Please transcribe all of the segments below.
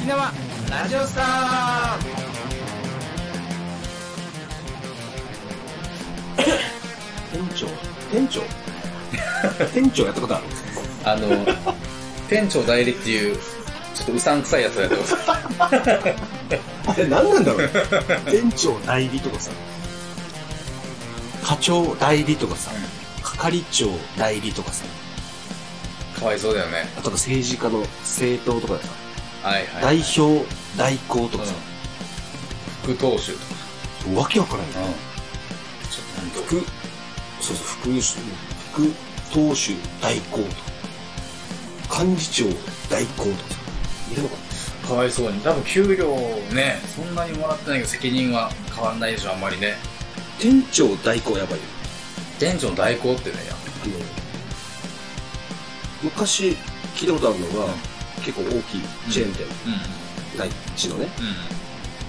沖縄ラジオスター。店長店長？店長やったことある？あの、店長代理っていう、ちょっとうさんくさいやつをやってます。あれ何なんだろう？店長代理とかさ。課長代理とかさ、係長代理とかさ。かわいそうだよね。あとは政治家の政党とかでさ、はいはい。代表代行とかさ、副党首とか。わけわからんよ、ちょっと副そうそう副首副党首代行とか。幹事長代行とか。さいるのかかわいそうに。多分給料ね、そんなにもらってないけど責任は変わんないでしょ、あんまりね。店長代行やばいよ。店長の代行ってね、や。あの昔聞いたことあるのが、結構大きいチェーン店、うん。第一のね。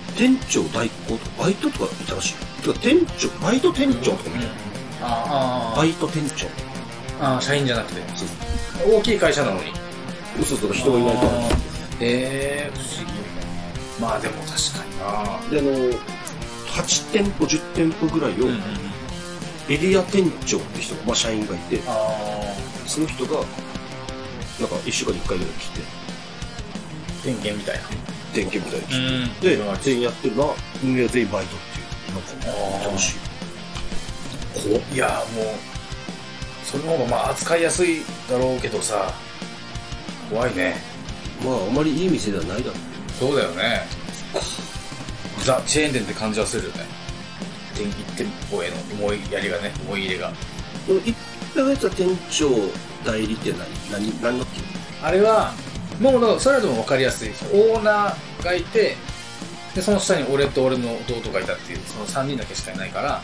うん。店長代行とかバイトとかいたらしい。よてか店長バイト店長とかみたいな、あバイト店長。あ、ああ、社員じゃなくて。そう。大きい会社なのに。嘘とか人がいないから。あー。ええ不思議。まあでも確かにな。であの8店舗10店舗ぐらいを。エリア店長って人が、まあ、社員がいて。あその人がなんか1週間に1回ぐらい来て。あ、点検みたいな。点検みたいでうん全員やってるな運営は全員バイトっていうなんか楽しいいや、もう、その方がまあ扱いやすいだろうけどさ、怖いね。まああまりいい店ではないだろそうだよね。ザ・チェーン店って感じはするよね。店一店舗への思いやりがね、思い入れが。うこの1ヶ月は店長代理って何何何のっていうあれは、もうだからそれはでも分かりやすいですオーナーがいて、で、その下に俺と俺の弟がいたっていう、その3人だけしかいないから、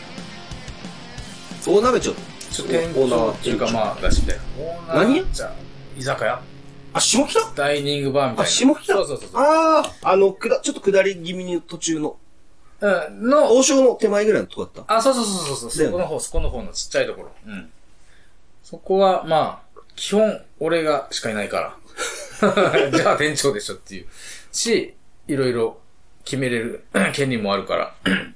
大鍋長ちょっと店長っていうかまあ、だしみたいな。オーナー何じゃあ居酒屋？あ下北？ダイニングバーみたいな。あ下北？そうそうそうそう。あああのくだちょっと下り気味に途中のうん、の、王将の手前ぐらいのとこだったあ、そうそうそうそうそう、そこの方、そこの方のちっちゃいところ。うん。そこは、まあ、基本、俺がしかいないから。じゃあ店長でしょっていう。し、いろいろ決めれる 権利もあるから。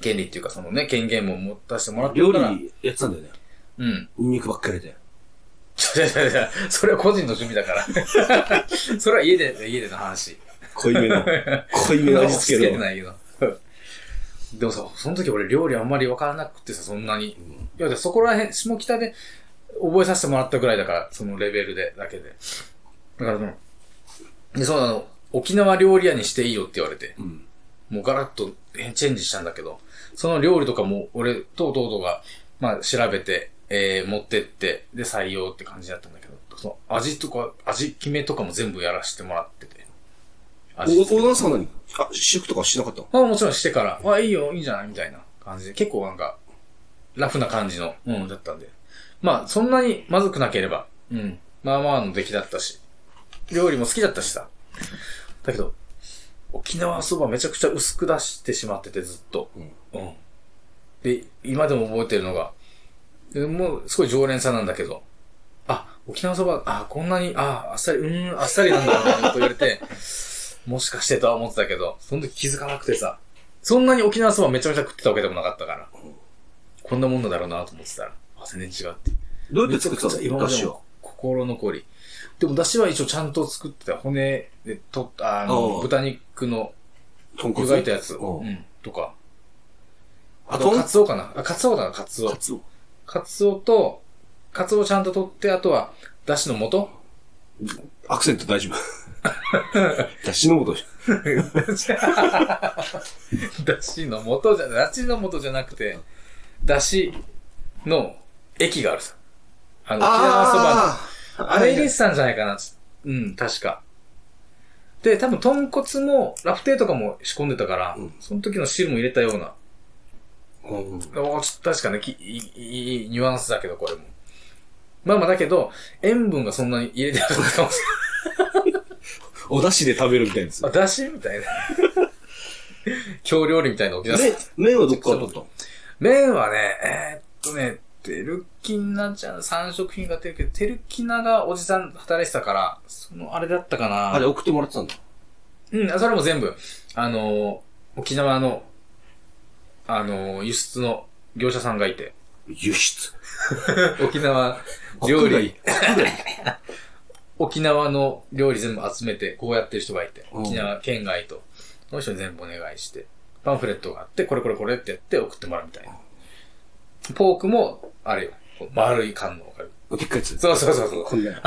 権利っていうか、そのね、権限も持たせてもらって料るから。理やってたんだよねうん。ニンニクばっかりでちょちょちょそれは個人の趣味だから。それは家で、家での話。濃いめの 濃いめの味付けのてないけど。でもさ、その時俺料理あんまりわからなくてさ、そんなに。いや、でそこら辺、下北で覚えさせてもらったぐらいだから、そのレベルで、だけで。だからその、で、そうなの、沖縄料理屋にしていいよって言われて、んもうガラッとチェンジしたんだけど、その料理とかも俺と弟が、まあ調べて、えー、持ってって、で採用って感じだったんだけど、その味とか、味決めとかも全部やらせてもらってて。お味付けオーナーさんは何？あ試食とかしなかったの？あもちろんしてから、あ、いいよ、いいんじゃない？みたいな感じで。結構なんか、ラフな感じの、うん、だったんで。まあ、そんなにまずくなければ、うん。まあまあの出来だったし。料理も好きだったしさ。だけど、沖縄そばめちゃくちゃ薄く出してしまってて、ずっと。うん。で、今でも覚えてるのが、でもう、すごい常連さんなんだけど、あ、沖縄そば、あ、こんなに、あ、あっさり、うーん、あっさりなんだ、みたいなこと言われて、もしかしてとは思ってたけど、その時気づかなくてさ、そんなに沖縄そばめちゃめちゃ食ってたわけでもなかったから、こんなもんだろうなと思ってたら、あ、全然違って。どうやって作ってたの今まで昔はも心残り。でも、出汁は一応ちゃんと作ってた。骨で取った、あの、豚肉の湯がいたやつ。うんうん。とか。あとカツオかなあ、カツオだな、カツオカ。ツオカツオと、カツオちゃんと取って、あとは、出汁の素？アクセント大丈夫 だしのことだしの素じゃ、だしの素じゃなくて、だしの液があるさ。あの、沖縄そばの。ああれ入れてたんじゃないかな。うん、確か。で、多分豚骨も、ラフテーとかも仕込んでたから、うんその時の汁も入れたような。うんおちょっと確かね、きいいいいニュアンスだけど、これも。まあまあだけど、塩分がそんなに入れてなかったかもし お出汁で食べるみたいなやつれない。あ、だしみたいな。京料理みたいな麺麺はどっから取ったの？麺はね、えーっとね、テルキナちゃん、三食品が出るけど、テルキナがおじさん働いてたから、そのあれだったかな。あれ送ってもらってたんだ。うん、あそれも全部、あのー沖縄の、あのー輸出の業者さんがいて、輸出。沖縄料理。沖縄の料理全部集めて、こうやってる人がいて、うん。沖縄県外と、その人に全部お願いして、パンフレットがあって、これこれこれってやって送ってもらうみたいな。ポークも、あれよ、丸い缶のわかる。でっかいやつ。そうそうそうそう。こんぐらい。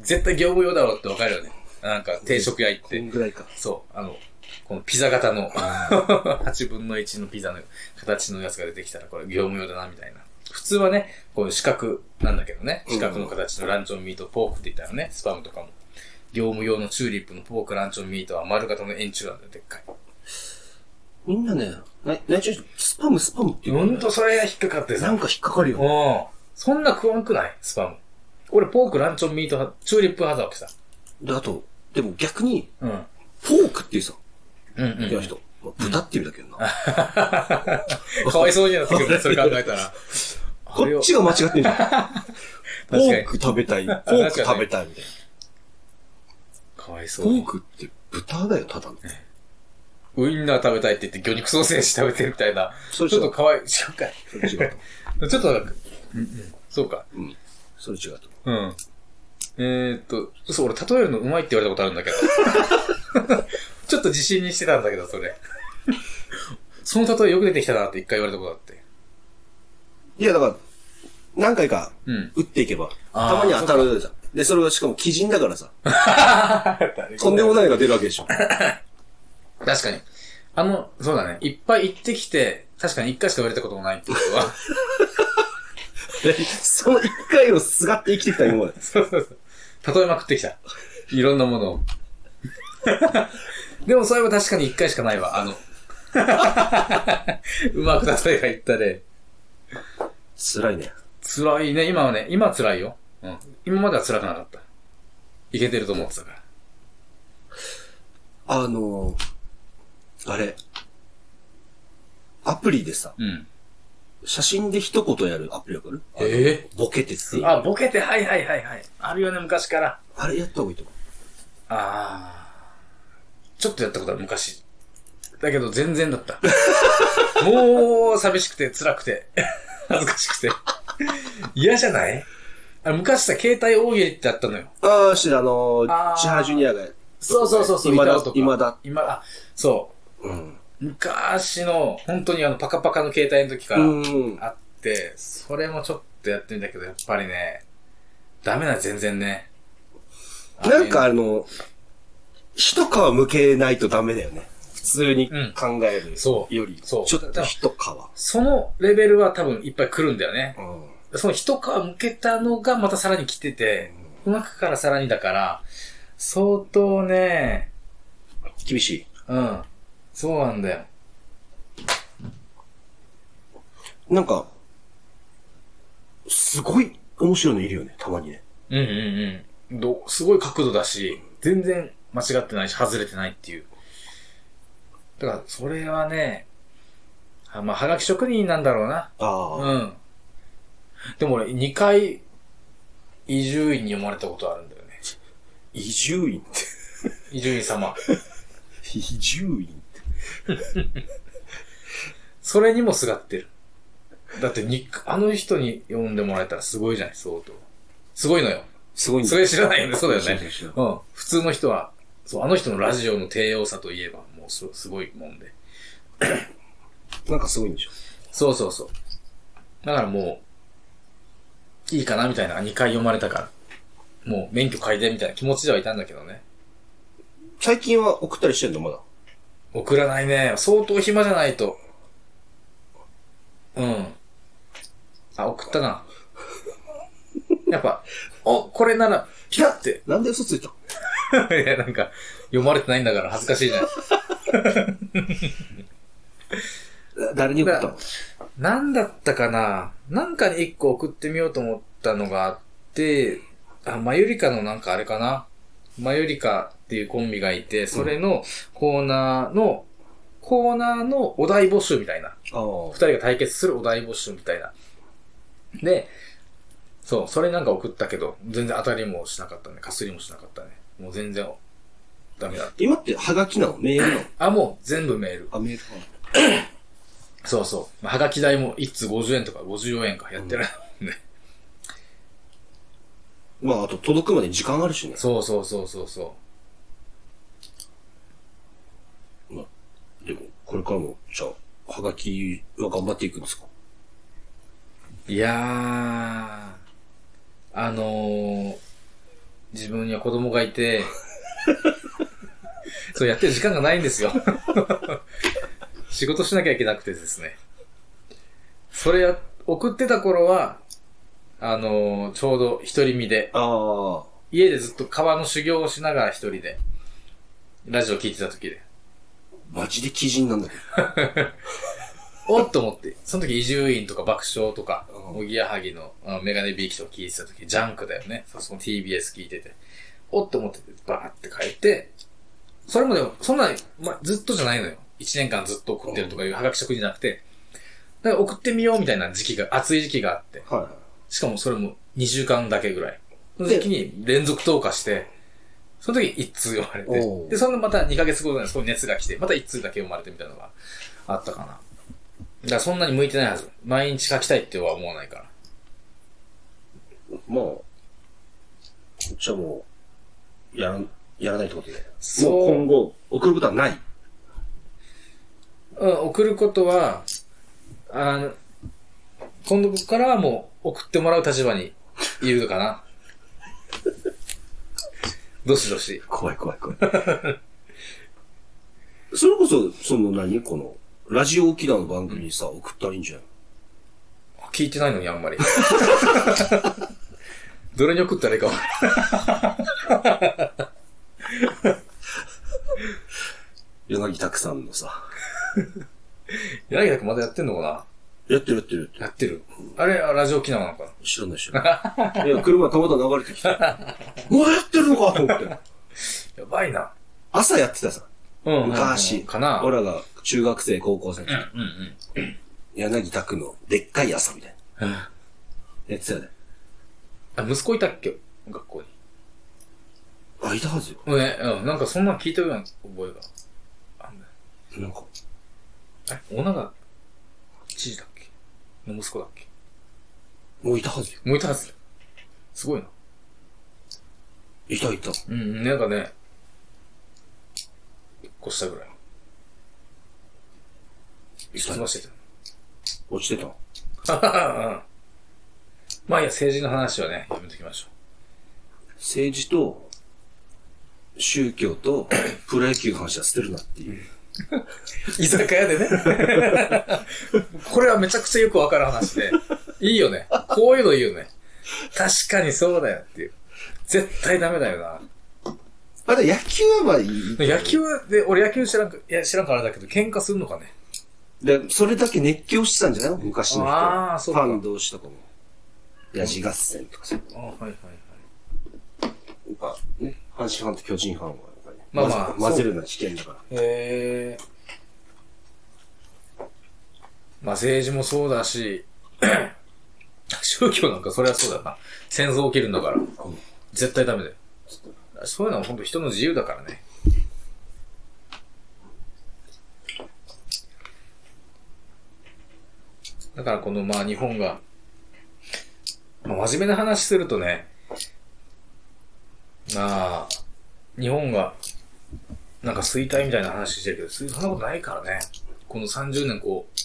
絶対業務用だろうってわかるよね。なんか定食屋行っこて。んぐらいか。そう、あの、このピザ型の、8分の1のピザの形のやつが出てきたら、これ業務用だな、みたいな。普通はね、こう四角なんだけどね、四角の形のランチョンミートポークって言ったらね、スパムとかも。業務用のチューリップのポークランチョンミートは丸型の円柱なんだよ、でっかい。みんなね、な、なちょスパムスパムって言うほんとそれが引っかかってさ。なんか引っかかるよ。うん。そんな食わんくない？スパム。俺ポークランチョンミート派、チューリップ派だわけさ。で、あと、でも逆に、うん。フォークっていうさ、うんうん、言う人。まあ豚って言うんだけどな。かわいそうになってくるね、それ考えたら。こっちが間違ってんじゃん。フにォーク食べたい。フォーク食べたいみたいかわいそな。うに。フォークって豚だよ、ただの。ウインナー食べたいって言って魚肉ソーセージ食べてるみたいな。ちょっとかわいい。違うかい。それ違うと。ちょっとなんか、うんうん、そうか。うん。それ違うと。うん。えー、っと、そう、俺例えるのうまいって言われたことあるんだけど。ちょっと自信にしてたんだけど、それ。その例えよく出てきたなって一回言われたことあって。いや、だから、何回かうん。打っていけば、あーたまに当たるじゃん。で、それはしかも基人だからさ、とんでもないのが出るわけでしょ。確かに。あの、そうだね。いっぱい行ってきて、確かに一回しか言われたこともないってことは。その一回をすがって生きてきた今まで。そうそうそう。例えまくってきた。いろんなものを。でもそれは確かに一回しかないわ。あの、うまく例えが言ったね。辛いね。辛いね。今はね、今は辛いよ。うん。今までは辛くなかった。いけてると思ってたから。あのー、あれ、アプリでさ、うん。写真で一言やるアプリわかる？えボケてって。あ、ボケて、はいはいはいはい。あるよね、昔から。あれやった方がいいと思う。ああ。ちょっとやったことある、昔。だけど全然だった。もう、寂しくて、辛くて、恥ずかしくて。嫌じゃない？あ昔さ、携帯大喜利ってあったのよ。ああ、してあのー、あー千原ジュニアが、そうそうそうそう、今だ板尾とか今だ今、あ、そう。うん。昔の、本当にあの、パカパカの携帯の時からうん。あって、それもちょっとやってみたけど、やっぱりね、ダメだ、全然ね。なんかああの、一皮向けないとダメだよね。普通に考えるそうより、そうちょっと一皮。そのレベルは多分いっぱい来るんだよね。うん。その一皮向けたのがまたさらに来てて、うまくからさらにだから、相当ね、厳しい。うん。そうなんだよ。なんか、すごい面白いのいるよね、たまにね。うんうんうん。ど、すごい角度だし、全然間違ってないし、外れてないっていう。だから、それはね、あまあ、はがき職人なんだろうな。ああ。うん。でも俺、2回、移住院に読まれたことあるんだよね。移住院って。移住院様。移住院？それにもすがってる。だってに、あの人に読んでもらえたらすごいじゃない、相当。すごいのよ。すごいんだそれ知らないよね、そうだよね。うん。普通の人は、そう、あの人のラジオの低様さといえば、もうすすごいもんで。なんかすごいんでしょ。そうそうそう。だからもう、いいかなみたいな、2回読まれたから。もう免許改善みたいな気持ちではいたんだけどね。最近は送ったりしてんのまだ？送らないね。相当暇じゃないと。うん。あ、送ったな。やっぱ、お、これなら、ピャって。なんで嘘ついたいや、なんか、読まれてないんだから恥ずかしいじゃん。誰に送ったの？なんだったかななんかに一個送ってみようと思ったのがあって、あ、マユリカのなんかあれかなマユリカっていうコンビがいて、それのコーナーの、コーナーのお題募集みたいな。あ二人が対決するお題募集みたいな。で、そう、それなんか送ったけど、全然当たりもしなかったね。かすりもしなかったね。もう全然、ダメだ。今ってハガキなの？メールなの？あ、もう全部メール。あ、メールそうそう。まあはがき代も1通50円とか54円かやってるもんね。まあ、あと届くまで時間あるしね。そうそうそうそうそまあ、でも、これからも、じゃあ、ハガキは頑張っていくんですか？う。いやー、あのー、自分には子供がいて、そうやってる時間がないんですよ。仕事しなきゃいけなくてですね。それや、送ってた頃は、あのーちょうど一人身で、ああ。家でずっと川の修行をしながら一人で、ラジオ聞いてた時で、マジで鬼人なんだけど。おっと思って、その時伊集院とか爆笑とか、うんおぎやはぎのあのメガネビーキとか聞いてた時、ジャンクだよね。そこの TBS 聞いてて、おっと思ってて、バーって帰って、それもでも、そんな、ま、ずっとじゃないのよ。一年間ずっと送ってるとかいうハガキ職じゃなくて、だから送ってみようみたいな時期が、熱い時期があって、はしかもそれも2週間だけぐらい。その時期に連続投下して、その時一通読まれて、で、そのまた2ヶ月後ぐらいにそこに熱が来て、また一通だけ読まれてみたいなのがあったかな。だからそんなに向いてないはず。毎日書きたいっては思わないから。い。まあ、じゃあもう、やら、やらないってことで。そうもう今後、送ることはない。うん、送ることは、あの、今度からはもう送ってもらう立場にいるかな。どしどし。怖い怖い怖い。それこそ、その何？この、ラジオ沖縄の番組にさ、送ったらいいんじゃない？聞いてないのにあんまり。どれに送ったらいいかわ 柳拓さんのさ。柳田くんまだやってんのかやってるやってるやってる。なやってる。あれ、あラジオ沖縄なのかな？知らない知らない。いや、車たまたま流れてきて。まだやってるのかと思って。やばいな。朝やってたさ。うん昔。かな俺らが中学生、高校生の時。うんうん。柳拓のでっかい朝みたいな。うんやってたよね。あ、息子いたっけ？学校に。あ、いたはずよ。ね、うん、なんかそんなん聞いたような覚えが。なんか、え、小長知事だっけ？の息子だっけ？もういたはずよ。もういたはず。すごいな。いたいた。うんうん、なんかね、一個下ぐらい。いして落ちてた？た。うんまあいいや、政治の話はね、やめときましょ政治と、宗教と、プロ野球の話は捨てるなっていう。う。居酒屋でね。これはめちゃくちゃよくわかる話で。いいよね。こういうのいいよね。確かにそうだよっていう。絶対ダメだよな。あ、で野球はまあいい。野球で、俺野球知らんか、いや、知らんからだけど、喧嘩するのかね。で、それだけ熱狂してたんじゃないの？昔の人。あーそうかファン同士とかも。ヤジ合戦とかさ。あはいはいはい。やっぱね、阪神ファンと巨人ファンはまあまあ混ぜるのは危険だから。へえ。まあ政治もそうだし、宗教なんかそれはそうだな。戦争起きるんだから。絶対ダメだよ。そういうのは本当人の自由だからね。だからこのまあ日本が、まあ、真面目な話するとね、まあ、日本がなんか衰退みたいな話してるけど、そんなことないからね。この30年こう、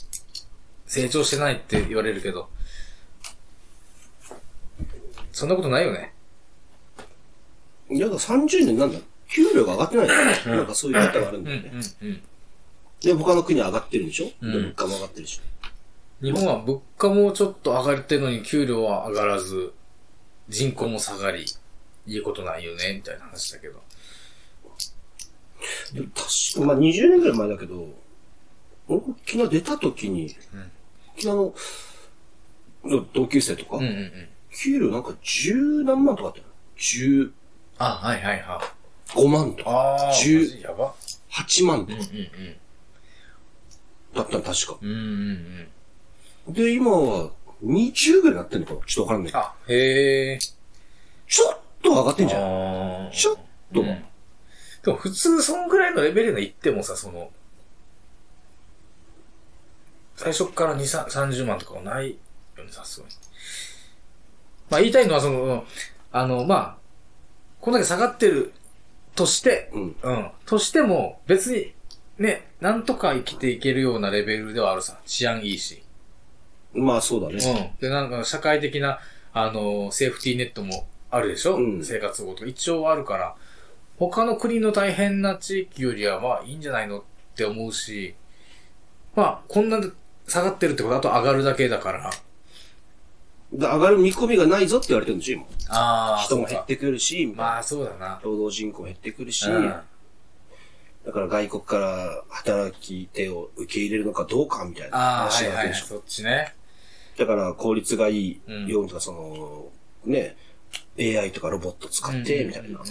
成長してないって言われるけど、そんなことないよね。いや、だから30年なんだ給料が上がってないの、なんかそういう方があるんうん、だよね。うん、うん。で、他の国は上がってるでしょ、うんで物価も上がってるし。日本は物価もちょっと上がってるのに給料は上がらず、人口も下がり、いいことないよね、みたいな話だけど。で確か、まあ20年ぐらい前だけど、俺沖縄出た時に、沖縄のの同級生とか、うん、うん、うん。給料なんか十何万とかあったよ。十あ、はいはいはい。五万とか、十。八万とかうん、うん、だったの確か。うん。うん、うん、うん。で、今は20ぐらいになってんのかな？ちょっとわからんない。あ、へえ。ちょっと上がってんじゃん。ちょっとうんでも普通そのぐらいのレベルで行ってもさ、その、最初から2、30万とかはないよね、さすがに。まあ言いたいのはその、あの、まあ、こんだけ下がってるとして、うん。うん。としても、別に、ね、なんとか生きていけるようなレベルではあるさ。治安いいし。まあそうだね。うん。で、なんか社会的な、あの、セーフティーネットもあるでしょ、うん生活保護とか一応あるから、他の国の大変な地域よりはまあいいんじゃないのって思うし、まあ、こんな下がってるってことはあと上がるだけだから。で上がる見込みがないぞって言われてるんでしょ、今。あ人も減ってくるし、まあ、そうだな。労働人口減ってくるし、うん。だから外国から働き手を受け入れるのかどうかみたいなああ、話あるでしょ。そっちね。だから効率がいいうんようにとか、その、ね、AI とかロボット使って、みたいな。うん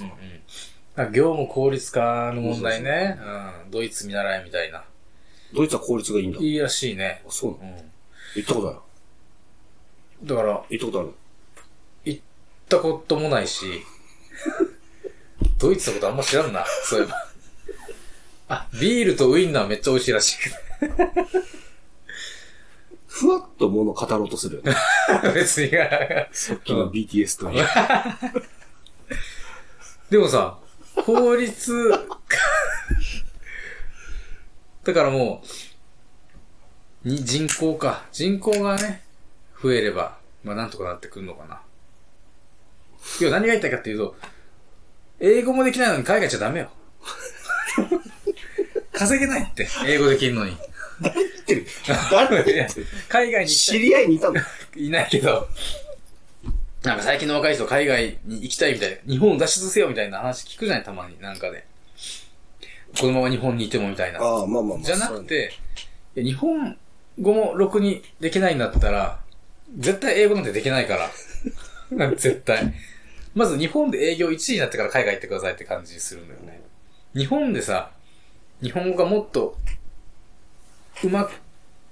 業務効率化の問題ね。うん。ドイツ見習いみたいな。ドイツは効率がいいんだ。いいらしいね。あそうなの？うん。行ったことある？だから、行ったことある？行ったこともないし、ドイツのことあんま知らんな、そういえば。あ、ビールとウインナーめっちゃ美味しいらしい ふわっと物語ろうとするよね。別に。さっきの BTS と。でもさ、法律、だからもう、に人口か。人口がね、増えれば、まあなんとかなってくるのかな。いや、何が言いたいかっていうと、英語もできないのに海外行っちゃダメよ。稼げないって、英語できるのに。誰？言ってる誰海外に知り合いにいたんだ。いないけど、なんか最近の若い人海外に行きたいみたいな、日本を脱出せよみたいな話聞くじゃない、たまに、なんかで。このまま日本にいてもみたいな。ああ、まあまあまあ。じゃなくて、日本語もろくにできないんだったら、絶対英語なんてできないから。絶対。まず日本で営業1位になってから海外行ってくださいって感じするんだよね。日本でさ、日本語がもっとうま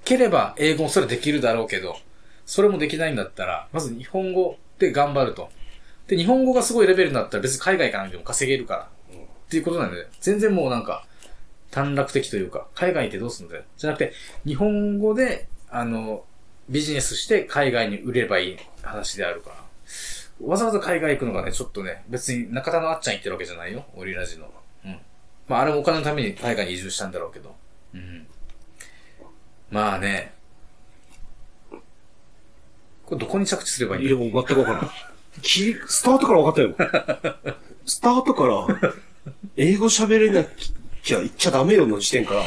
ければ英語もそれできるだろうけど、それもできないんだったら、まず日本語で頑張ると。で、日本語がすごいレベルになったら別に海外かなくても稼げるから。っていうことなんで、全然もうなんか、短絡的というか、海外行ってどうすんだよ。じゃなくて、日本語で、あの、ビジネスして海外に売ればいい話であるから。わざわざ海外行くのがね、ちょっとね、別に中田のあっちゃん行ってるわけじゃないよ。オリラジの。うん。まあ、あれもお金のために海外に移住したんだろうけど。うん。まあね。これどこに着地すればいいんいや。もう全くわからない。きスタートから分かったよ。スタートから、英語喋れなきゃ言っちゃダメよの時点から、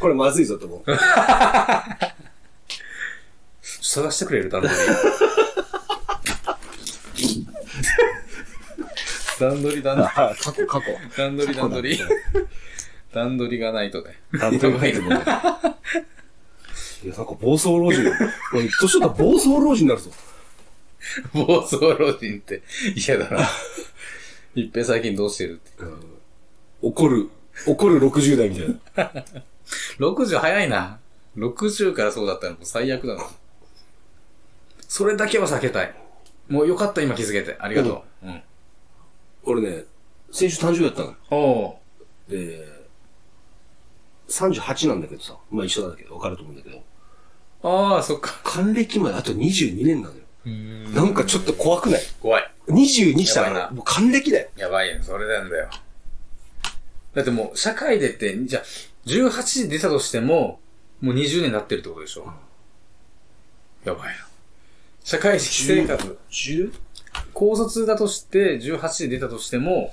これまずいぞと思う。探してくれる段取り。段取り段取り。あ、過去、過去。段取り段取り。段取りがないとね。なんとないと思う。いや、なんか暴走老人。年取ったら暴走老人になるぞ。暴走老人って嫌だな。一平最近どうしてるって。怒る、怒る60代みたいな。60早いな。60からそうだったらもう最悪だな。それだけは避けたい。もうよかった今気づけて。ありがとう。うん。俺ね、先週誕生日だったの。おうで、38なんだけどさ。まあ一緒なんだけど、わかると思うんだけど。ああ、そっか。還暦まであと22年なのよ。なんかちょっと怖くない？怖い。?22 したやばいなら、もう還暦だよ。やばいよ、それなんだよ。だってもう、社会でって、じゃあ、18で出たとしても、もう20年経ってるってことでしょ？やばいな。社会人生活、10? 高卒だとして、18で出たとしても、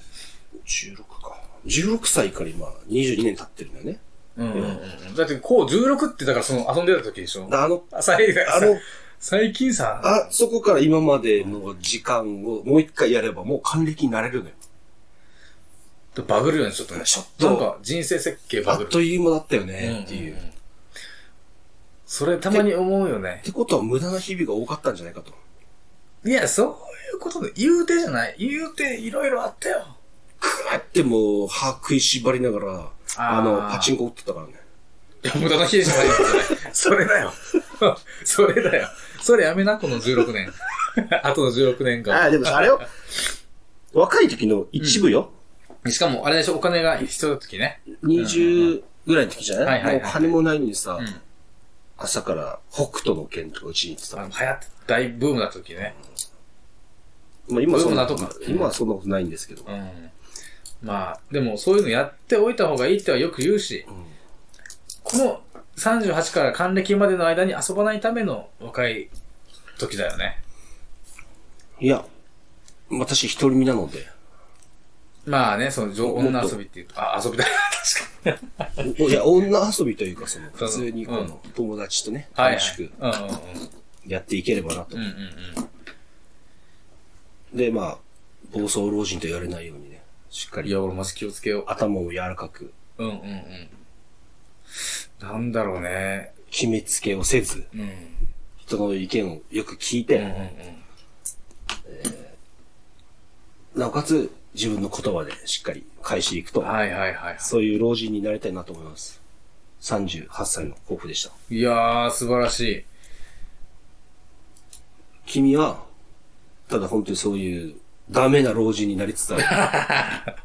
16か。16歳から今、22年経ってるんだよね。うんうんうん。だって、こう、16ってだからその遊んでた時でしょ？あの、あ、最近、あの、最近さ、あ、そこから今までの時間をもう一回やればもう還暦になれるのよ。バグるよね、ちょっとね。ちょっとなんか、人生設計バグる。あっという間だったよね、っていう。んんんそれたまに思うよねっ。てことは無駄な日々が多かったんじゃないかと。いや、そういうことで、言うてじゃない。言うて、いろいろあったよ。くわってもう歯食いしばりながら、あの、パチンコ打ってたからね。いや、無駄な日じゃないよ、それ。それだよ。それだよ。それやめな、この16年。あとの16年間。ああ、でもあれを、若い時の一部よ。しかも、あれでしょ、お金が必要な時ね。20ぐらいの時じゃない,、はいはいはいもう金もないのにさ、うん。朝から北斗の剣とかうちに行ってた。あの、流行って、大ブームだった時ね。まあ今はそんなブームなとか今はそんなことないんですけど。うん。まあ、でもそういうのやっておいた方がいいってはよく言うし、この38から還暦までの間に遊ばないための若い時だよね。いや、私一人身なので。まあね、その女遊びっていうと、あ、遊びだよ。確かに。いや、女遊びというか、その、普通にこうんの、友達とね。楽しくうんうんうん。やっていければなとうん。うんうん。で、まあ、暴走老人と言われないようにね、しっかりいや、俺マジ気をつけよ頭を柔らかく、う。うんうんうん。なんだろうね。決めつけをせず、うん。人の意見をよく聞いうんうんうんて、。なおかつ自分の言葉でしっかり返していくと、はいはいはいはい。そういう老人になりたいなと思います。38歳の抱負でした。いやー、素晴らし君は、ただ本当にそういう、ダメな老人になりつつあ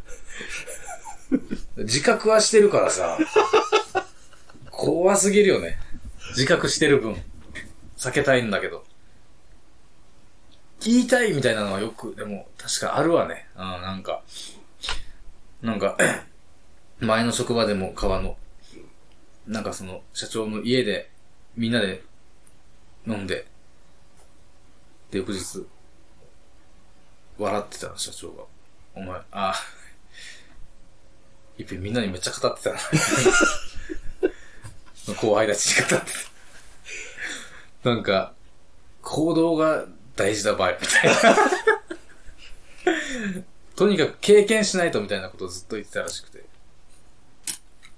る。自覚はしてるからさ。怖すぎるよね。自覚してる分。避けたいんだけど。言いたいみたいなのはよく、でも、確かあるわね。うん、なんか。なんか、前の職場でも川の、なんかその、社長の家で、みんなで飲んで、で、翌日、笑ってた社長が。お前、あ、いっぺんみんなにめっちゃ語ってたな。後輩たちに語ってた。なんか、行動が大事だ場合、みたいな。とにかく経験しないとみたいなことをずっと言ってたらしくて。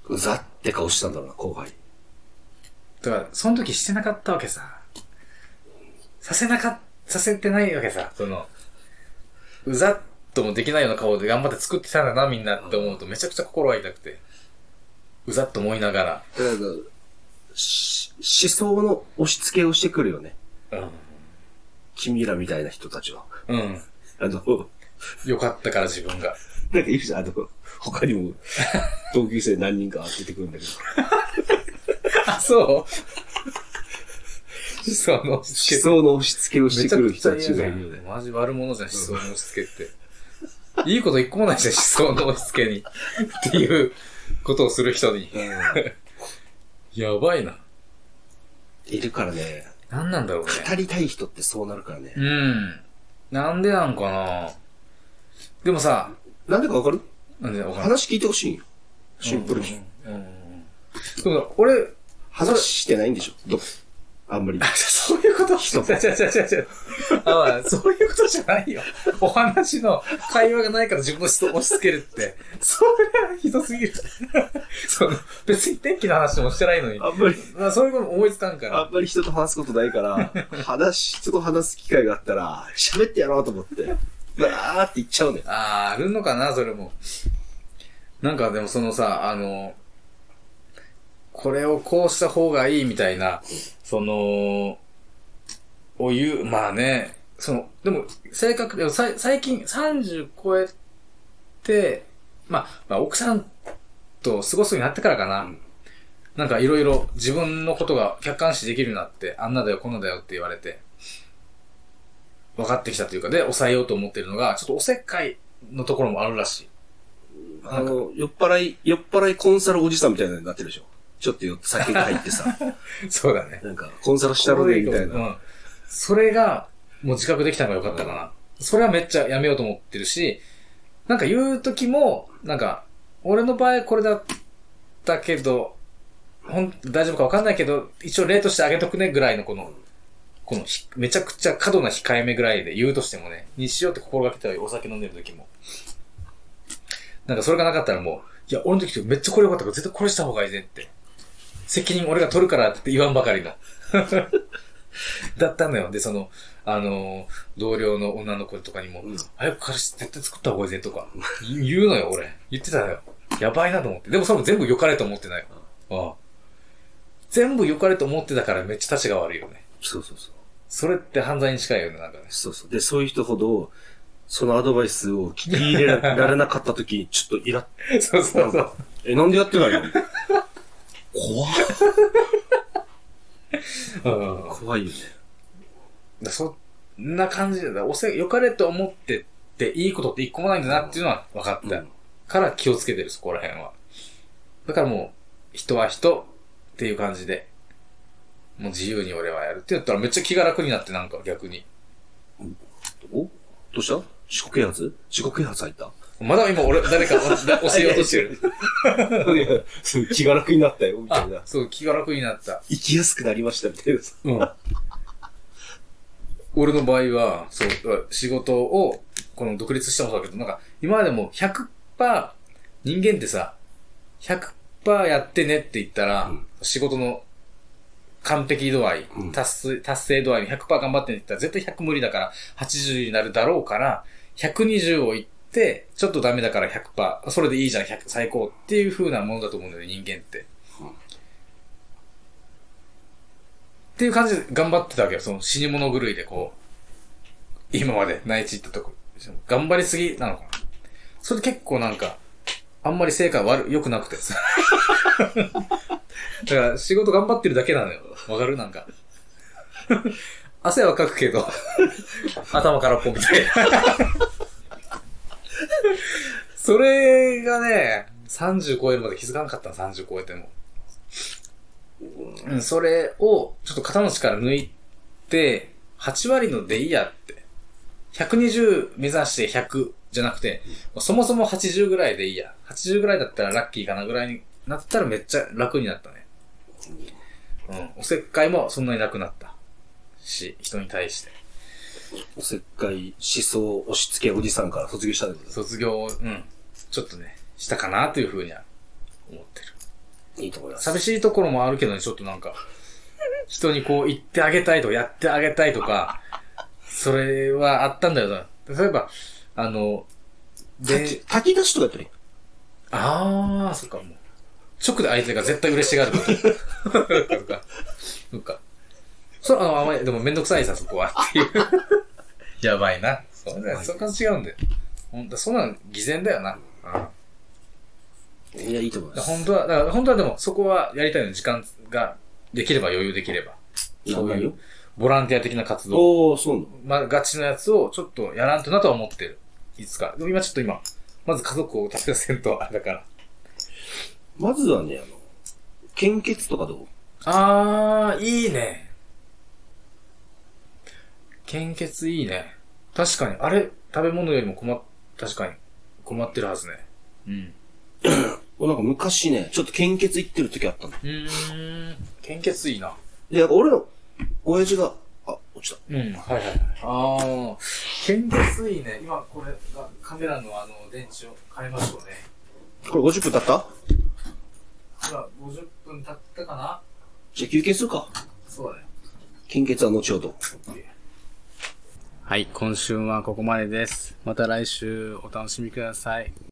うざって顔したんだろうな、後輩。だから、その時してなかったわけさ。させなか、させてないわけさ。その、うざっともできないような顔で頑張って作ってたんだな、みんなって思うとめちゃくちゃ心が痛くて。うざっと思いながら。だからし思想の押し付けをしてくるよね。うん。君らみたいな人たちは。うん。あの、よかったから自分が。なんかいるじゃん、あの、他にも、同級生何人か出てくるんだけど。あ、そうその、思想の押し付けをしてくる人たちがいるよね。マジ悪者じゃん、思想の押し付けって。いいこと一個もないじゃん、思想の押し付けに。っていうことをする人に。やばいな。いるからね、何なんだろうね。語りたい人ってそうなるからね。うん。なんでなんかなでもさ、なんでかわかる？なんでわかんない話聞いてほしいんよ。シンプルに。うんでも俺、話してないんでしょ？どあんまり。そういうこと？人違う違う違う違う。あ、まあ、そういうことじゃないよ。お話の会話がないから自分の人を押し付けるって。それはひどすぎる。その、別に天気の話もしてないのに。あんまり、まあ、そういうこと思いつかんから。あんまり人と話すことないから、話、人と話す機会があったら、喋ってやろうと思って、わーって言っちゃうのよ。あー、あるのかな、それも。なんかでもそのさ、あの、これをこうした方がいいみたいな、その、を言う、まあね、その、でも、正確でもさい最近30超えて、まあ、まあ、奥さんと過ごすようになってからかな。なんかいろいろ自分のことが客観視できるようになって、あんなだよ、こんなだよって言われて、分かってきたというか、で、抑えようと思ってるのが、ちょっとおせっかいのところもあるらしい。あの、酔っ払い、酔っ払いコンサルおじさんみたいになってるでしょ。ちょっとよ酒が入ってさ、そうだね。なんか、コンサルしたろね、みたいな。うん。それが、もう自覚できたのが良かったかな。それはめっちゃやめようと思ってるし、なんか言うときも、なんか、俺の場合これだったけど、ほん、大丈夫かわかんないけど、一応例としてあげとくねぐらいのこの、このひ、めちゃくちゃ過度な控えめぐらいで言うとしてもね、にしようって心がけてはいお酒飲んでる時も。なんかそれがなかったらもう、いや、俺の時めっちゃこれ良かったから絶対これした方がいいぜって。責任俺が取るからって言わんばかりの。だったのよ。で、その、あのー同僚の女の子とかにも、うん早く彼氏絶対作った方がいいぜとか、言うのよ、俺。言ってたのよ。やばいなと思って。でもそれも全部良かれと思ってないよ。ああ全部良かれと思ってたからめっちゃ立ちが悪いよね。そうそうそう。それって犯罪に近いよね、なんかね。そうそう。で、そういう人ほど、そのアドバイスを聞き入れられなかった時に、ちょっとイラッ、そうそうそう。え、なんでやってないの？怖っうん。怖いよね。だそんな感じで、だおせ、良かれと思ってっていいことって一個もないんだなっていうのは分かった。うんから気をつけてる、そこら辺は。だからもう、人は人っていう感じで、もう自由に俺はやるって言ったらめっちゃ気が楽になってなんか逆に。お？どうした？四国啓発？四国啓発入った？まだ今俺、誰かお 教えようとしてる。いや、そう気が楽になったよ、みたあいな。、そう、気が楽になった。生きやすくなりました、みたいなさ。うん。俺の場合は、そう、仕事を、この独立してもそうだけど、なんか、今までも100%、人間ってさ、100%やってねって言ったら、うん仕事の完璧度合い、うん達成、達成度合いに100%頑張ってねって言ったら、絶対100無理だから、80になるだろうから、120を言って、ちょっとダメだから100%、それでいいじゃん、100、最高っていう風なものだと思うんだよね、人間って。っていう感じで頑張ってたわけよ。その死に物狂いでこう、今まで内地行ったとこ、頑張りすぎなのかな。それで結構なんか、あんまり成果悪、良くなくてさ。だから仕事頑張ってるだけなのよ。わかる？なんか。汗はかくけど、頭空っぽみたいな。それがね、30超えるまで気づかなかったの、30超えても。うん、それを、ちょっと肩の力抜いて、8割のでいいやって。120目指して100じゃなくて、そもそも80ぐらいでいいや。80ぐらいだったらラッキーかなぐらいになったらめっちゃ楽になったね。うん。おせっかいもそんなになくなった。し、人に対して。おせっかい、思想、押し付けおじさんから卒業したんだけど。卒業を、うん。ちょっとね、したかなというふうには思ってる。いいと思います。寂しいところもあるけどね、ちょっとなんか、人にこう言ってあげたいとか、やってあげたいとか、それはあったんだよな。例えば、あの、で、炊き出しとかやったらいいあー、そっか、もう。直で相手が絶対嬉しがるこ と。そっか。そっか。そ、あの、あんまり、でもめんどくさいさ、そこは。っていう。やばいな。そうだよ。そういう感じ違うんだよ。ほんと、そんなの偽善だよな。うん。いや、いいと思います。本当は、だから本当はでも、そこはやりたいの時間ができれば余裕できれば。そういうボランティア的な活動。おー、そうなのまあ、ガチのやつをちょっとやらんとなとは思ってる。いつか。でも今ちょっと今、まず家族を助けせんと、あれだから。まずはね、あの、献血とかどう？あー、いいね。献血いいね。確かに、あれ、食べ物よりも困っ、確かに、困ってるはずね。うん。俺なんか昔ね、ちょっと献血行ってる時あったの。うーん。献血いいな。で、なんか俺の、親父が、あ、落ちた。うん、はいはいはい。あー、献血いいね。今これがカメラのあの、電池を変えましょうね。これ50分経った？今、50分経ったかな？じゃあ休憩するか。そうだね。献血は後ほど。はい、今週はここまでです。また来週お楽しみください。